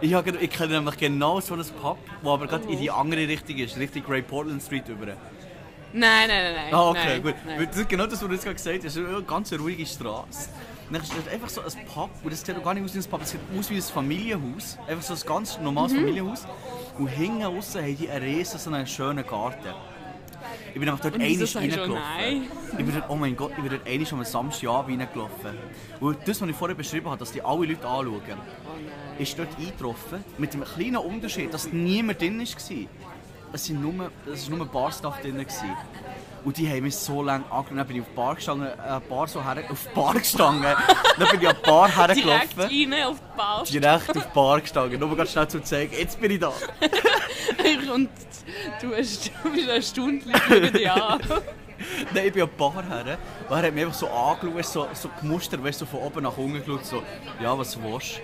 Ich, habe, ich kenne nämlich genau so ein Pub, wo aber gerade in die andere Richtung ist, Richtung Great Portland Street über. nein, nein, nein, nein. Ah, okay, nein, gut. Nein. Das ist genau das, was du jetzt gerade gesagt hast. Es ist eine ganz ruhige Straße. Dann ist einfach so ein Pub, und das sieht auch gar nicht aus wie ein Pub, es sieht aus wie ein Familienhaus. Einfach so ein ganz normales Mhm. Familienhaus. Und hinten außen haben die einen riesen, so einen schönen Garten. Ich bin nämlich dort du reingelaufen. Ich bin dort, oh mein Gott, ich bin dort einmal am Samstagabend reingelaufen. Und das, was ich vorher beschrieben habe, dass die alle Leute anschauen, Oh ist dort eingetroffen, mit einem kleinen Unterschied, dass niemand drin war. Es sind nur, es war nur Barstuff drin. Und die haben mich so lange angeschaut. Dann bin ich auf die Bar gestanden, äh, Bar so her, auf die Bar gestanden. dann bin ich an die Bar Direkt hergelaufen. rein auf die Bar. Direkt auf die Bar gestanden. Nur ganz schnell zu zeigen, jetzt bin ich da. Und du, hast, du bist eine Stunde lang dir an. Nein, ich bin an die Bar her. Und er hat mich einfach so angeschaut, so, so gemustert, weißt, so von oben nach unten geschaut, so, ja, was willst du?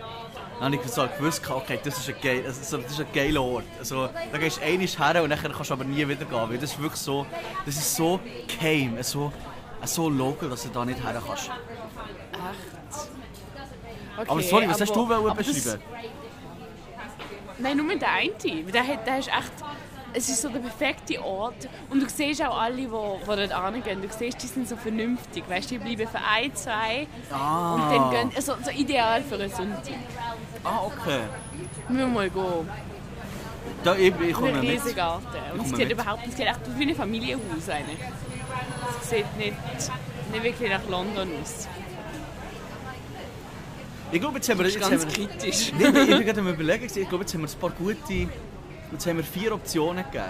Dann habe ich gesagt, gewusst, okay, das ist ein, geil, also, das ist ein geiler Ort. Also, da gehst du einmal her und dann kannst du aber nie wieder gehen, weil das ist wirklich so, das ist so geheim, so, so local, dass du da nicht her kannst. Echt? Okay, Aber sorry, was hast du aber das- beschreiben? Nein, nur der eine. Der, hat, der ist echt... Es ist so der perfekte Ort. Und du siehst auch alle, die, die dort hingehen. Du siehst, die sind so vernünftig. Weißt du, die bleiben für ein, zwei. Ah. Und dann gehen... Also, so ideal für einen Sonntag. Ah, okay. Müssen wir mal gehen. Da, ich, ich komme Ein riesiger Garten. Und es sieht überhaupt es sieht echt wie ein Familienhaus eigentlich. Es sieht nicht, nicht wirklich nach London aus. Ich glaube, jetzt haben wir... Das ist ganz kritisch. Nein, ich bin gerade am überlegen, ich glaube, jetzt haben wir ein paar gute... Jetzt haben wir vier Optionen gegeben.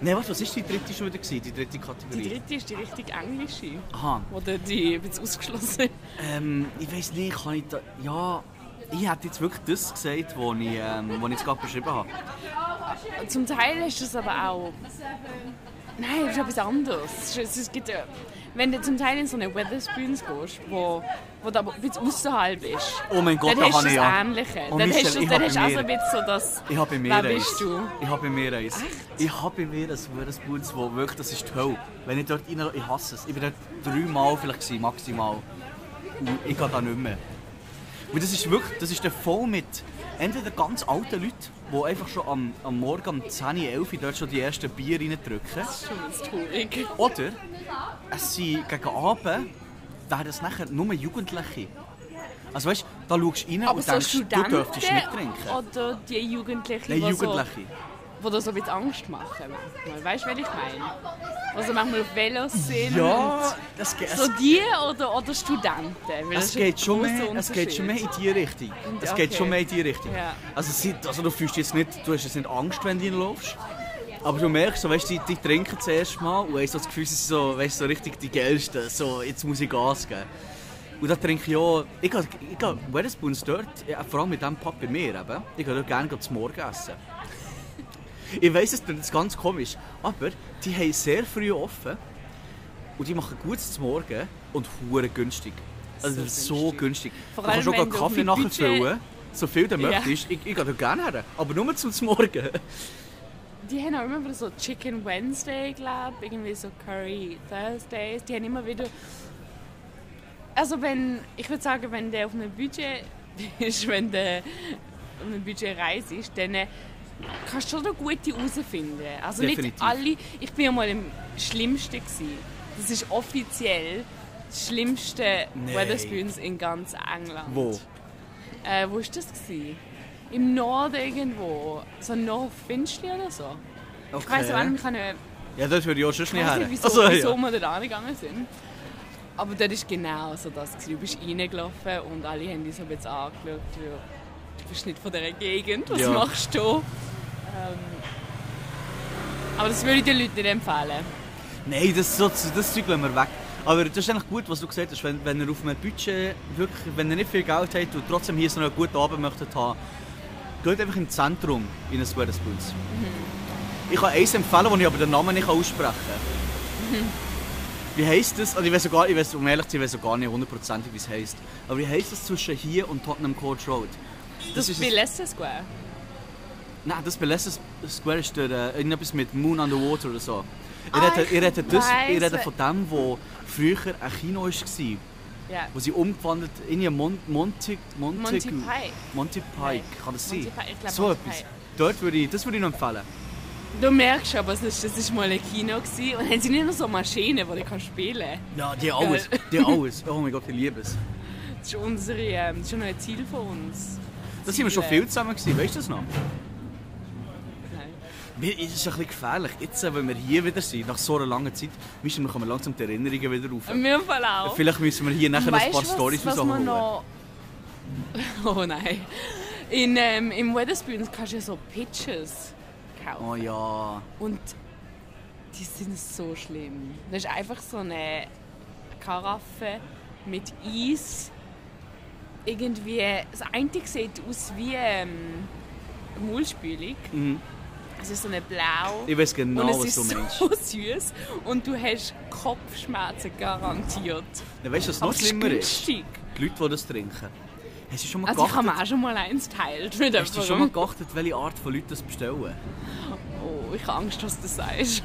Nein, warte, was war die dritte schon wieder? Gewesen, die dritte Die Kategorie? dritte ist die richtig englische. Aha. Oder die bisschen ausgeschlossen. Ähm, ich weiß nicht, kann ich da... Ja... Ich hätte jetzt wirklich das gesagt, was ich, ähm, was ich jetzt gerade beschrieben habe. Zum Teil ist das aber auch. Nein, das ist etwas anderes. Es, gibt, wenn du zum Teil in so eine Weatherspoons gehst, wo, wo aber ein bisschen außerhalb ist, Oh mein Gott, dann da hast du das. Ähnliche. Oh, dann hast du, dann hast du auch so mehr. ein bisschen so das. Ich habe Wer eins. bist du? Ich habe bei mir eins. Ich habe bei mir ein Weatherspoons, wo wirklich, das ist die Hölle. Wenn ich dort rein... Ich hasse es. Ich bin dort dreimal vielleicht gewesen, maximal. Und ich gehe da nicht mehr. Und das ist wirklich, das ist dann voll mit entweder ganz alten Leuten, die einfach schon am, am Morgen um 10, 11 Uhr dort schon die ersten Bier reindrücken. Das ist schon traurig. Oder es sind gegen Abend, werden es nachher nur Jugendliche. Also weißt du, da schaust du rein Aber und so denkst, du dürftest nicht trinken. oder die Jugendlichen, Nein, Jugendliche. So, die dir so ein bisschen Angst machen. manchmal. Weißt du, was ich meine? Also manchmal auf Velos sind. Ja, das geht, So die oder, oder Studenten? Das es geht, schon mehr, es geht schon mehr in die Richtung. Es geht okay. schon mehr in die Richtung. Ja. Also, also du fühlst jetzt nicht, du hast jetzt nicht Angst, wenn du reinläufst. Aber du merkst, so, weißt, die, die trinken das erste Mal und hast so das Gefühl, sie sind so, weißt, so richtig die Geilsten. So, jetzt muss ich Gas geben. Und da trinke ich auch... Ich gehe, ich gehe Wetherspoons dort, vor allem mit dem Pub bei mir eben, ich gehe dort gerne zum Morgen essen. Ich weiss, es klingt ganz komisch, aber die haben sehr früh offen und die machen gutes zum Morgen und hure günstig. Also So so günstig. Vor du kannst allem, auch wenn du Kaffee nachher Budget- füllen, so viel du Ja. möchtest. Ich, ich gehe da gerne her, aber nur zum Morgen. Die haben auch immer wieder so Chicken Wednesday, glaube ich, irgendwie so Curry Thursdays. Die haben immer wieder. Also wenn, ich würde sagen, wenn der auf einem Budget ist, wenn der auf einem Budget reist ist, dann äh, kannst du schon noch gute herausfinden. Also Definitiv. nicht alle. Ich bin ja mal im Schlimmsten gewesen. Das ist offiziell das schlimmste Nein. Wetherspoons in ganz England. Wo? Äh, wo war das? Gewesen? Im Norden irgendwo. So North Finchley oder so. Ich weiss aber nicht, ich nicht, Ja, das würde ich auch schon ich schnell weiss her. nicht wieso, Also, wieso ja. wir da angegangen sind. Aber das ist genau so das. gewesen. Du bist reingelaufen und alle haben dich so ein bisschen angeschaut. Du bist nicht von dieser Gegend, was Ja. machst du? Ähm, aber das würde ich den Leuten nicht empfehlen. Nein, das, so, das Zeug lassen wir weg. Aber das ist eigentlich gut, was du gesagt hast. Wenn, wenn ihr auf einem Budget wirklich, wenn ihr nicht viel Geld habt und trotzdem hier so einen guten Abend möchtet haben, geht einfach im Zentrum in ein Wetherspoons. Ich kann eins empfehlen, das ich aber den Namen nicht aussprechen kann. Wie heisst das? Also ich weiß sogar, ich weiß, um ehrlich zu sein, ich weiß gar nicht hundertprozentig, wie es heisst. Aber wie heisst das zwischen hier und Tottenham Court Road? Das, ist bei Leicester Square. Nein, das bei Leicester Square ist der, äh, irgendetwas mit Moon on the Water oder so. Ihr Ah, ich das, weiss. redet von dem, wo früher ein Kino war, Ja. wo sie umgewandelt in ihr Mon Monty, Monty, Monty Pike. Monty Pike, kann das sein? Glaub, so Monty etwas. Pike. Dort würde ich, das würde ich noch empfehlen. Du merkst aber, das ist, das ist mal ein Kino gewesen. und haben sie nicht noch so Maschinen, die ich spielen kann. Ja, die alles. Die alles. Oh mein Gott, ich liebe es. Das ist, unsere, ähm, das ist schon noch ein Ziel von uns. Da sind wir schon viel zusammen gewesen, weißt du das noch? Mir ist es ein bisschen gefährlich. Jetzt, äh, wenn wir hier wieder sind, nach so einer langen Zeit, müssen wir kommen langsam die Erinnerungen wieder rauf. In meinem Fall auch. Vielleicht müssen wir hier nachher noch ein paar Storys rausholen. noch... Oh nein. In, ähm, Im Wetherspoons kannst du ja so Pitches kaufen. Oh ja. Und die sind so schlimm. Das ist einfach so eine Karaffe mit Eis. Irgendwie, das eine sieht aus wie ähm, eine Mulchspülung. Mhm. Es ist so eine blau. Ich weiß genau, und es was ist du meinst. so süß und du hast Kopfschmerzen garantiert. Ja, weißt du, was noch ist schlimmer ist? Die Leute, die das trinken. Hast du schon mal Also ich habe geachtet, mir auch schon mal eins teilt mit hast du schon mal geachtet, welche Art von Leuten das bestellen? Oh, ich habe Angst, was du sagst.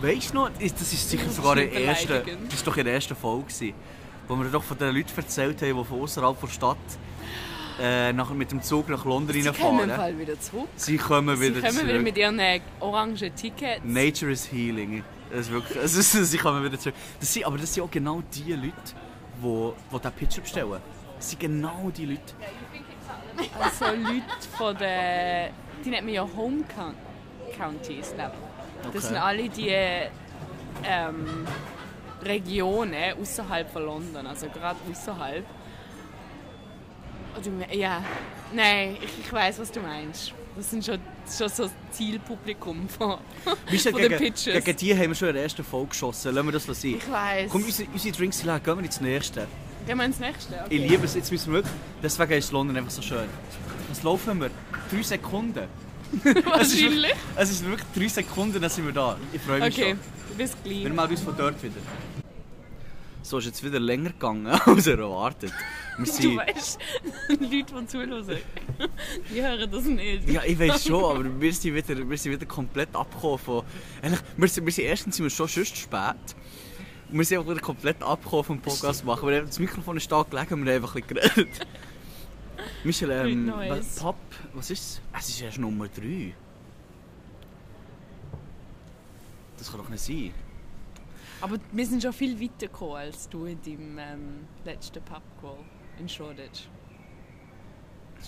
Weißt du noch, das ist sicher Das ist sogar nicht der erste, das ist doch in der ersten Folge, wo wir doch von den Leuten erzählt haben, die von außerhalb der Stadt äh, nach, mit dem Zug nach London Sie kommen im reinfahren. Fall wieder zurück. Sie kommen Sie wieder kommen zurück. wieder mit ihren äh, orangen Tickets. Nature is healing. Das ist wirklich, ist, sie kommen wieder zurück. Das sind, aber das sind auch genau die Leute, die, die diesen Pitcher bestellen. Das sind genau die Leute. Also Leute von der... Die nennt man ja Home Coun- Counties, glaube ich. Das Okay. sind alle die ähm, Regionen außerhalb von London, also gerade außerhalb. Me- ja, nein, ich, ich weiß, was du meinst. Das sind schon, schon so das Zielpublikum von, von den gegen, Pitches. gegen die haben wir schon in der ersten Folge geschossen. Lassen wir das sein. Ich weiß. Komm, unsere, unsere Drinks leer. Gehen wir ins nächste. Gehen wir ins nächste. Okay. Ich liebe es. Jetzt müssen wir wirklich... Deswegen ist London einfach so schön. Was laufen wir? Drei Sekunden. Es ist, Wahrscheinlich. wirklich, es ist wirklich drei Sekunden, dann sind wir da. Ich freue mich Okay, schon. bis gleich. Wir melden uns von dort wieder. So ist jetzt wieder länger gegangen, als erwartet. Wir Du sind, weißt, Leute, die zuhören, die hören das nicht. ja, ich weiß schon, aber wir sind wieder, wir sind wieder komplett abgekommen von... Eigentlich, wir, sind, wir sind erstens sind wir schon zu spät. Und wir sind auch wieder komplett abgekommen vom Podcast machen. Wir haben, das Mikrofon ist da gelegen und wir haben einfach ein bisschen geredet. Michel, ähm, was- Pop, was ist es? Es ist erst Nummer 3. Das kann doch nicht sein. Aber wir sind schon viel weiter gekommen als du in deinem ähm, letzten Pubcall in Shoreditch.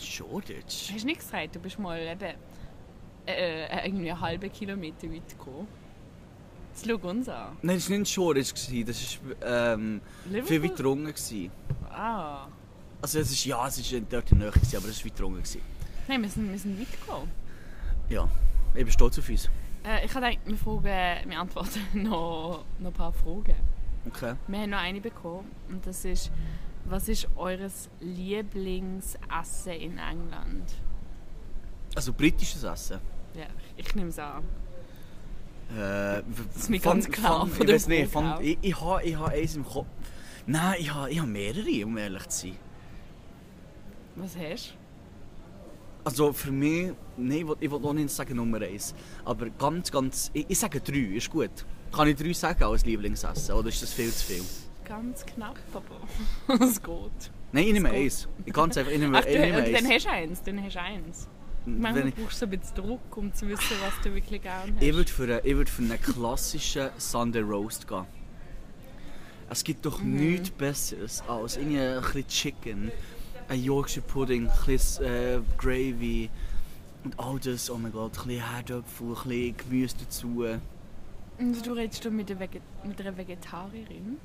Shoreditch? Hast du nicht gesagt, du bist mal eben äh, äh, irgendwie einen halben Kilometer weit gekommen? Jetzt schau uns an. Nein, das war nicht Shoreditch, gewesen, das war ähm, viel weiter unten. Ah. Also es ist, ja, es ist dort in der Nähe, aber es war weiter unten. Nein, wir sind, wir sind weit gekommen. Ja, ich bin stolz auf uns. Äh, ich habe gedacht, wir, fragen, wir antworten noch, noch ein paar Fragen. Okay. Wir haben noch eine bekommen und das ist, was ist eures Lieblingsessen in England? Also britisches Essen. Ja, ich, ich nehme es an. Äh, ist mir ganz klar von ich weiß nicht, auch. ich, ich habe ich ha eins im Kopf. Nein, ich habe ich ha mehrere, um ehrlich zu sein. Was hast du? Also für mich, nein, ich will, auch nicht sagen Nummer eins. Aber ganz, ganz, ich, ich sage drei, ist gut. Kann ich drei sagen als Lieblingsessen oder ist das viel zu viel? Ganz knapp, aber es geht. Nein, ich nehme Es eins. Ich ganz einfach, ich nehme, Ach, ich du, nehme und dann hast du eins, dann hast du eins. Manchmal ich, brauchst du ein bisschen Druck, um zu wissen, was du wirklich gerne hast. ich würde für, einen- ich für einen klassischen Sunday Roast gehen. Es gibt doch Mhm. nichts Besseres als irgendwie ein bisschen Chicken, ein Yorkshire Pudding, ein bisschen äh, Gravy und all das. Oh mein Gott, ein bisschen Herdöpfel, ein bisschen Gemüse dazu. Und du redest mit, der Veget mit einer Vegetarierin.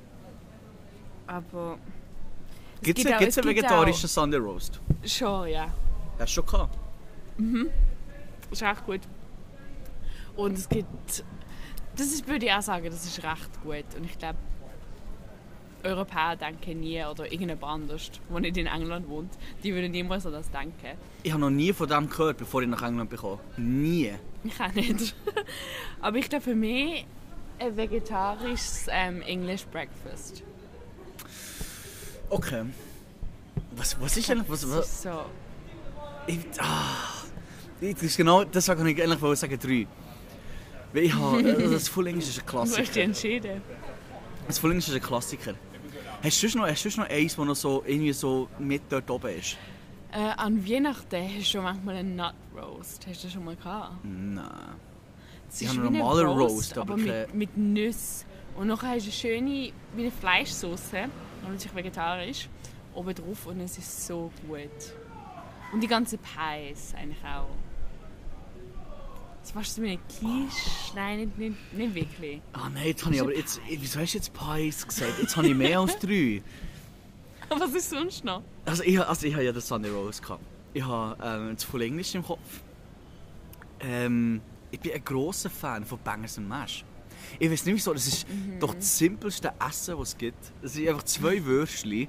Aber. es Gibt es auch- einen vegetarischen Sunday Roast? Auch, schon, ja. Hast du schon gehabt? Ist echt gut. Und es gibt Das ist, würde ich auch sagen, das ist recht gut. Und ich glaube, Europäer denken nie, oder irgendjemand anders, der nicht in England wohnt, die würden niemals an das denken. Ich habe noch nie von dem gehört, bevor ich nach England bekomme. Nie. Ich auch nicht. Aber ich glaube, für mich ein vegetarisches ähm, English Breakfast. Okay. Was, was ist denn... Was, was, ist so. ich, ah, das ist genau das kann ich eigentlich wollte sagen, drei. Weil ich habe, also das Full English ist ein Du hast dich Klassiker. entschieden. Das Full English ist ein Klassiker. Hast du noch, hast du sonst noch eins, das noch so, irgendwie so mit dort oben ist? Äh, an Weihnachten hast du schon manchmal einen Nut Roast. Hast du das schon mal gehabt? Nein. Es Ich ist habe einen ein normalen Roast, aber aber kein- mit, mit Nüssen. Und nachher hast du eine schöne wie eine Fleischsauce, natürlich vegetarisch, oben drauf und es ist so gut. Und die ganzen Pies eigentlich auch. Das warst du mit einer Quiche? Nein, nicht, nicht, nicht wirklich. Ah nein, jetzt habe ich aber jetzt, wieso hast du jetzt Pies gesagt? Jetzt habe ich mehr als drei. Was ist sonst noch? Also ich, also ich habe ja den Sunday Rose gehabt. Ich habe ähm, das Full English im Kopf. Ähm, ich bin ein grosser Fan von Bangers and Mash. Ich weiß nicht wieso, das ist doch das simpelste Essen, was es gibt. Es sind einfach zwei Würstchen,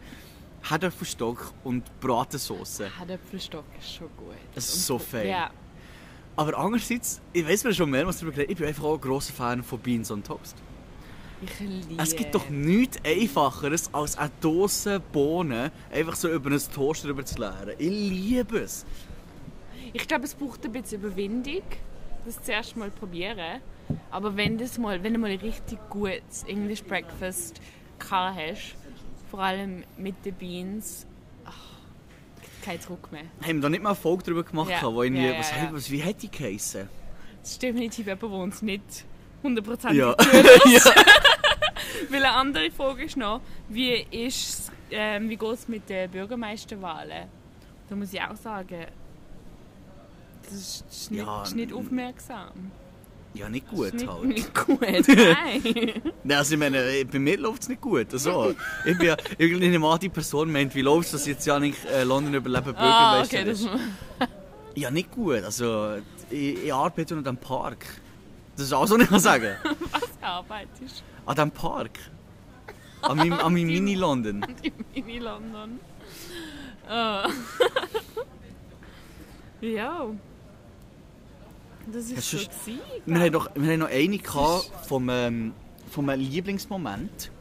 Herdöpfelstock und Bratensauce. Herdöpfelstock ist schon gut. Das ist Und- so fein. Ja, Aber andererseits, ich weiß mir schon mehrmals darüber geredet, ich bin einfach auch ein grosser Fan von Beans on Toast. ich liebe Es gibt doch nichts Einfacheres, als eine Dose Bohnen einfach so über einen Toaster drüber zu leeren. Ich liebe es. Ich glaube, es braucht ein bisschen Überwindung, das zuerst mal probieren. Aber wenn, das mal, wenn du mal ein richtig gutes English Breakfast gehabt hast, vor allem mit den Beans, kein Zurück mehr. Haben wir da nicht mal eine Folge darüber gemacht, Ja. wo irgendwie, Ja, ja, was, ja. was, wie hätte die geheissen? Das ist definitiv jemand, der uns nicht 100% Ja. ja. Weil eine andere Frage ist noch, wie, ist, ähm, wie geht es mit den Bürgermeisterwahlen? Da muss ich auch sagen, das ist, nicht, Ja, ist nicht aufmerksam. Ja, nicht gut nicht, halt. nicht gut, nein. Nein, also ich meine, äh, bei mir läuft es nicht gut. Also, ich bin ja irgendwie mal die Person meint, wie läuft es, dass jetzt ja nicht äh, London überleben ah, Bürgermeister okay, das ist. Ja, nicht gut. Also, ich, ich arbeite an diesem Park. Das ist alles, was ich kann sagen. arbeitest. An diesem Park. An meinem, an meinem Mini-London. im Mini-London. Ah. ja. Das ist du- gewesen, Wir haben, doch, wir haben noch eine gehabt vom, ähm, vom äh, Lieblingsmoment.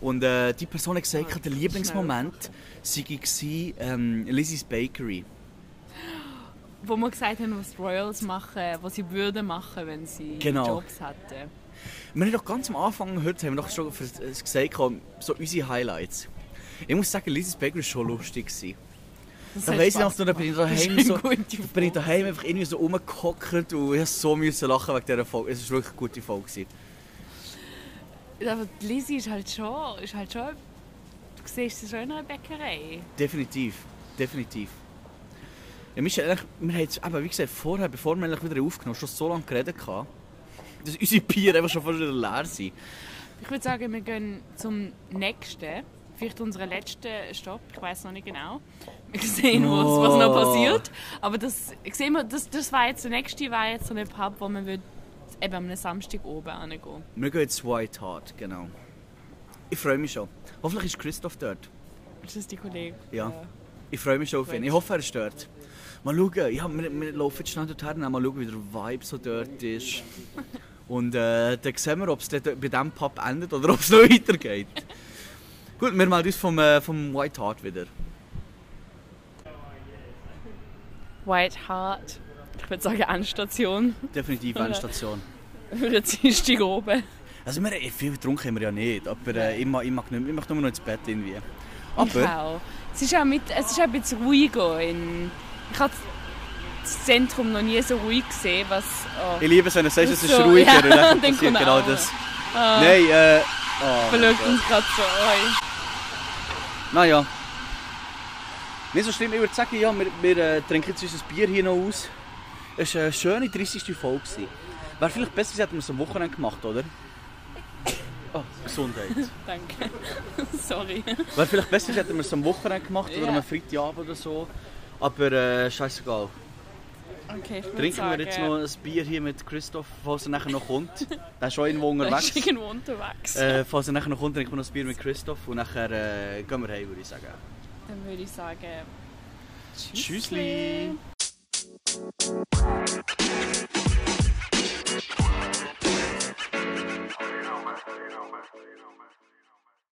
Und äh, die Person hat gesagt, der Lieblingsmoment sei gewesen, ähm, Lizzie's Bakery. Wo wir gesagt haben, was die Royals machen, was sie würden machen, wenn sie Genau. Jobs hätten. Wir haben doch ganz am Anfang heute haben wir doch schon äh, gesagt, so unsere Highlights. Ich muss sagen, Lizzie's Bakery war schon lustig. Gewesen. Das Da weiss ich noch, da bin ich daheim so, bin ich daheim einfach irgendwie so rumgehockt und ich so müssen lachen wegen dieser Folge. Es war wirklich eine gute Folge. Gewesen. Aber die Lizzie ist halt schon, ist halt schon, du siehst sie schon in einer Bäckerei. Definitiv, definitiv. Ja, wir, eigentlich, wir haben jetzt, eben, wie gesagt, vorher, bevor wir eigentlich wieder aufgenommen haben, schon so lange geredet gehabt, dass unsere Bier einfach schon fast wieder leer sind. Ich würde sagen, wir gehen zum nächsten, vielleicht unseren letzten Stopp, ich weiß noch nicht genau. Wir sehen, was, was noch Oh. passiert. Aber das, sehen wir, das, das war jetzt der nächste, war jetzt so ein Pub, wo man würde eben am Samstag oben hingehen. Wir gehen jetzt White Hart, genau. Ich freue mich schon. Hoffentlich ist Christoph dort. Ist das die Kollege? Ja. Ich freue mich schon auf ihn. Ich hoffe, er ist dort. Mal schauen, ja, wir, wir laufen jetzt schnell dorthin, mal schauen, wie der Vibe so dort ist. Und äh, dann sehen wir, ob es bei diesem Pub endet oder ob es noch weitergeht. Gut, wir melden uns vom, äh, vom White Hart wieder. White Hart. Ich würde sagen Endstation Definitiv eine Station. für den Dienstag oben. Also wir, eh, viel getrunken haben wir ja nicht, aber äh, ich, mag, ich, mag nicht, ich möchte nur noch ins Bett irgendwie. Ich Aber auch. Es ist auch, mit, es ist auch ein bisschen ruhiger. In, ich habe das Zentrum noch nie so ruhig gesehen, was... Oh, ich liebe es, wenn du sagst, es ist So, ruhiger ja, und dann dann kommt genau das. Nein, äh... Oh, mein verlegt Gott. uns gerade so. Oh. Naja. Nicht so schlimm, ich würde sagen, ja, wir, wir äh, trinken jetzt unser Bier hier noch aus. Es war eine schöne 30. Folge. Wäre vielleicht besser, sie hätten wir es am Wochenende gemacht, oder? Oh, Gesundheit. Danke. Sorry. Wäre vielleicht besser, hätten wir es am Wochenende gemacht oder Ja. am Freitagabend oder so. Aber äh, scheißegal. Okay, Trinken sagen, wir jetzt noch ein Bier hier mit Christoph, falls er nachher noch kommt. Der ist schon irgendwo unterwegs. ist irgendwo unterwegs. Äh, falls er nachher noch kommt, trinken wir noch ein Bier mit Christoph und nachher äh, gehen wir heim, würde ich sagen. Dann würde ich sagen... Tschüssli! Tschüssli.